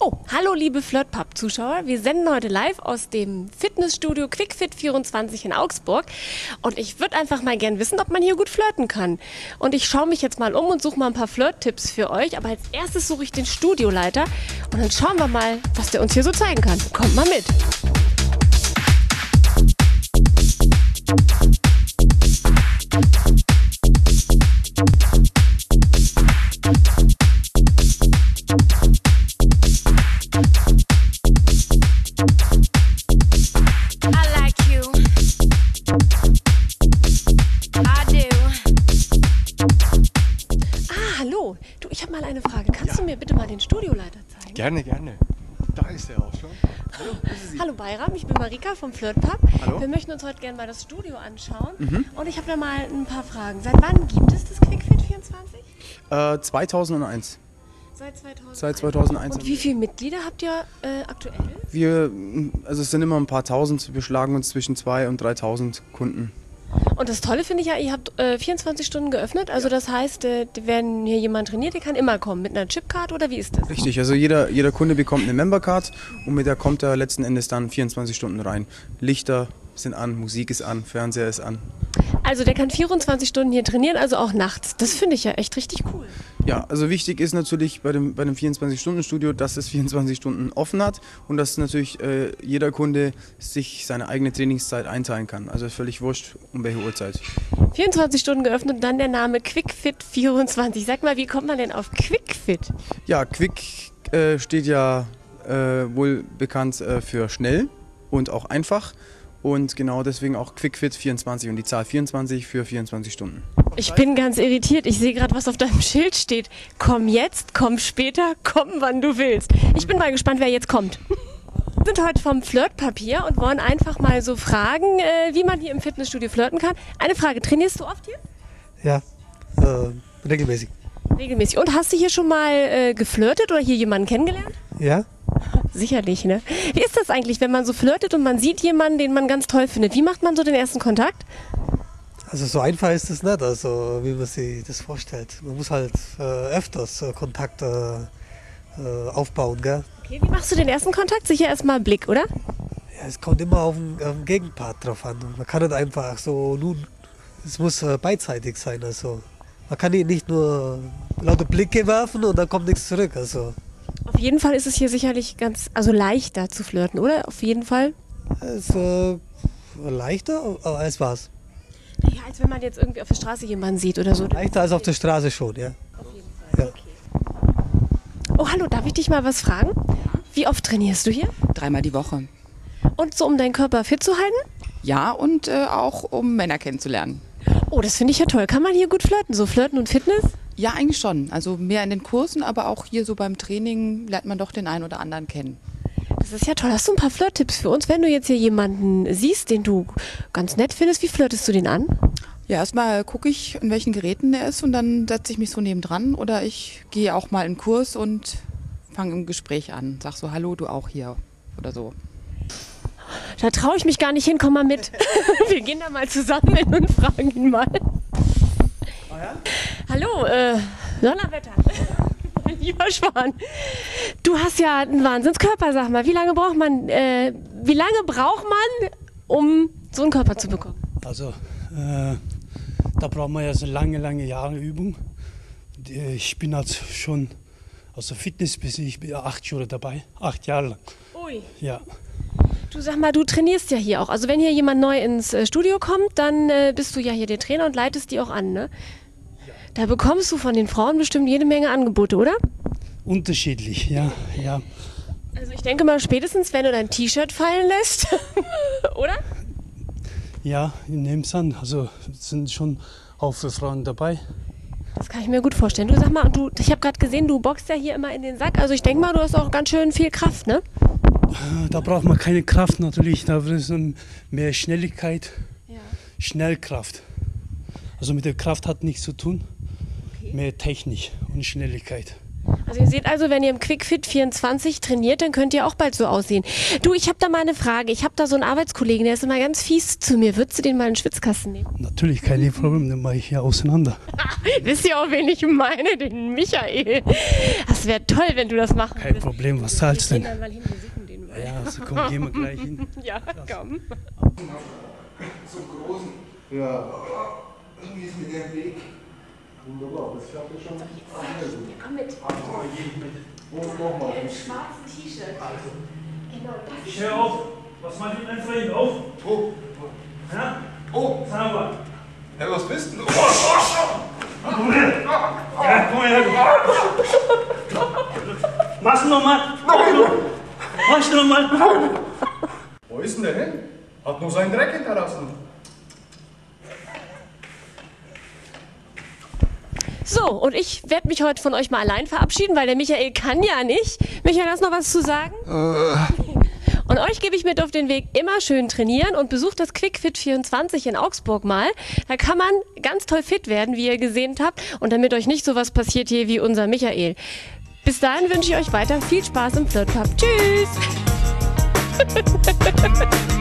Oh, hallo liebe Flirtpub-Zuschauer. Wir senden heute live aus dem Fitnessstudio QuickFit24 in Augsburg. Und ich würde einfach mal gern wissen, ob man hier gut flirten kann. Und ich schaue mich jetzt mal um und suche mal ein paar Flirt-Tipps für euch. Aber als erstes suche ich den Studioleiter. Und dann schauen wir mal, was der uns hier so zeigen kann. Kommt mal mit. Ich habe mal eine Frage. Kannst du mir bitte mal den Studioleiter zeigen? Gerne, gerne. Da ist er auch schon. Hallo Bayram, ich bin Marika vom Flirtpub. Hallo. Wir möchten uns heute gerne mal das Studio anschauen. Und ich habe da mal ein paar Fragen. Seit wann gibt es das QuickFit 24? Äh, 2001. Seit 2001. Seit 2001. Und wie viele Mitglieder habt ihr äh, aktuell? Wir, also es sind immer ein paar tausend, wir schlagen uns zwischen 2.000 und 3.000 Kunden. Und das Tolle finde ich ja, ihr habt äh, 24 Stunden geöffnet. Also das heißt, äh, wenn hier jemand trainiert, der kann immer kommen. Mit einer Chipcard oder wie ist das? Richtig, also jeder, jeder Kunde bekommt eine Membercard und mit der kommt er letzten Endes dann 24 Stunden rein. Lichter sind an, Musik ist an, Fernseher ist an. Also der kann 24 Stunden hier trainieren, also auch nachts. Das finde ich ja echt richtig cool. Ja, also wichtig ist natürlich bei dem, bei dem 24-Stunden-Studio, dass es 24 Stunden offen hat und dass natürlich äh, jeder Kunde sich seine eigene Trainingszeit einteilen kann. Also völlig wurscht, um welche Uhrzeit. 24 Stunden geöffnet und dann der Name QuickFit 24. Sag mal, wie kommt man denn auf QuickFit? Ja, Quick äh, steht ja äh, wohl bekannt äh, für schnell und auch einfach. Und genau deswegen auch QuickFit 24 und die Zahl 24 für 24 Stunden. Ich bin ganz irritiert. Ich sehe gerade, was auf deinem Schild steht. Komm jetzt, komm später, komm wann du willst. Ich bin mal gespannt, wer jetzt kommt. Wir sind heute vom Flirtpapier und wollen einfach mal so fragen, äh, wie man hier im Fitnessstudio flirten kann. Eine Frage, trainierst du oft hier? Ja, äh, regelmäßig. Regelmäßig. Und hast du hier schon mal äh, geflirtet oder hier jemanden kennengelernt? Ja, Sicherlich, ne? Wie ist das eigentlich, wenn man so flirtet und man sieht jemanden, den man ganz toll findet? Wie macht man so den ersten Kontakt? also so einfach ist es nicht, also wie man sich das vorstellt. Man muss halt äh, öfters äh, Kontakte äh, aufbauen, gell? Okay, wie machst du den ersten Kontakt? Sicher erstmal Blick, oder? Ja, es kommt immer auf den, auf den Gegenpart drauf an. Man kann nicht einfach so, nun, es muss äh, beidseitig sein, also. Man kann nicht nur lauter Blicke werfen und dann kommt nichts zurück, also. Auf jeden Fall ist es hier sicherlich ganz, also leichter zu flirten, oder? Auf jeden Fall. Es ist äh, leichter aber als was. Ja, als wenn man jetzt irgendwie auf der Straße jemanden sieht oder so. Leichter als auf der Straße schon, ja. Oh, hallo, darf ich dich mal was fragen? Wie oft trainierst du hier? Dreimal die Woche. Und so, um deinen Körper fit zu halten? Ja, und äh, auch um Männer kennenzulernen. Oh, das finde ich ja toll. Kann man hier gut flirten? So flirten und Fitness? Ja, eigentlich schon. Also mehr in den Kursen, aber auch hier so beim Training lernt man doch den einen oder anderen kennen. Das ist ja toll. Hast du ein paar Flirt-Tipps für uns? Wenn du jetzt hier jemanden siehst, den du ganz nett findest, wie flirtest du den an? Ja, erstmal gucke ich, in welchen Geräten der ist und dann setze ich mich so nebendran oder ich gehe auch mal in Kurs und fange ein Gespräch an. Sag so, hallo, du auch hier oder so. Da traue ich mich gar nicht hin. Komm mal mit. Wir gehen da mal zusammen hin und fragen ihn mal. Hallo, äh, Donnerwetter. Mein lieber Schwan. Du hast ja einen Wahnsinnskörper, sag mal. Wie lange braucht man, äh, wie lange braucht man, um so einen Körper zu bekommen? Also, äh, da braucht man ja so lange, lange Jahre Übung. Äh, Ich bin halt schon aus der Fitness bis ich bin acht Jahre dabei, acht Jahre lang. Ui. Ja, Du sag mal, du trainierst ja hier auch. Also wenn hier jemand neu ins äh, Studio kommt, dann äh, bist du ja hier der Trainer und leitest die auch an, ne? Da bekommst du von den Frauen bestimmt jede Menge Angebote, oder? unterschiedlich, ja, ja. Also ich denke mal, spätestens wenn du dein T-Shirt fallen lässt, oder? Ja, ich nehme es an. Also es sind schon Haufen Frauen dabei. Das kann ich mir gut vorstellen. Du sag mal, du, ich habe gerade gesehen, du boxst ja hier immer in den Sack. Also ich denke mal, du hast auch ganz schön viel Kraft, ne? Da braucht man keine Kraft natürlich, da ist mehr Schnelligkeit, Schnellkraft. Also mit der Kraft hat nichts zu tun, mehr Technik und Schnelligkeit. Also ihr seht also, wenn ihr im QuickFit 24 trainiert, dann könnt ihr auch bald so aussehen. Du, ich habe da mal eine Frage. Ich habe da so einen Arbeitskollegen, der ist immer ganz fies zu mir. Würdest du den mal in den Schwitzkasten nehmen? Natürlich, keine Problem, dann mache ich hier auseinander. Wisst ihr auch, wen ich meine? Den Michael. Das wäre toll, wenn du das machen Kein würdest. Problem, was zahlst du denn? dann mal hin, wir den. Ja, also komm, gehen wir gleich hin. Ja, komm. Ja. Wie ist mir der Weg? Wunderbar, das klappt ja schon. Komm mit. Wo nochmal? Im schwarzen T-Shirt. Genau, das Ich hör auf. Was macht ihr denn ihn auf? Oh, Ja? oh, Sag mal. ja, was bist du? Ja, komm her. Mach's nochmal. Mach's nochmal. Wo ist denn der hin? Hat nur seinen Dreck hinterlassen. So, und ich werde mich heute von euch mal allein verabschieden, weil der Michael kann ja nicht. Michael, hast du noch was zu sagen? Und euch gebe ich mit auf den Weg, immer schön trainieren und besucht das QuickFit 24 in Augsburg mal. Da kann man ganz toll fit werden, wie ihr gesehen habt, und damit euch nicht sowas passiert hier wie unser Michael. Bis dahin wünsche ich euch weiter viel Spaß im Flirt Club. Tschüss!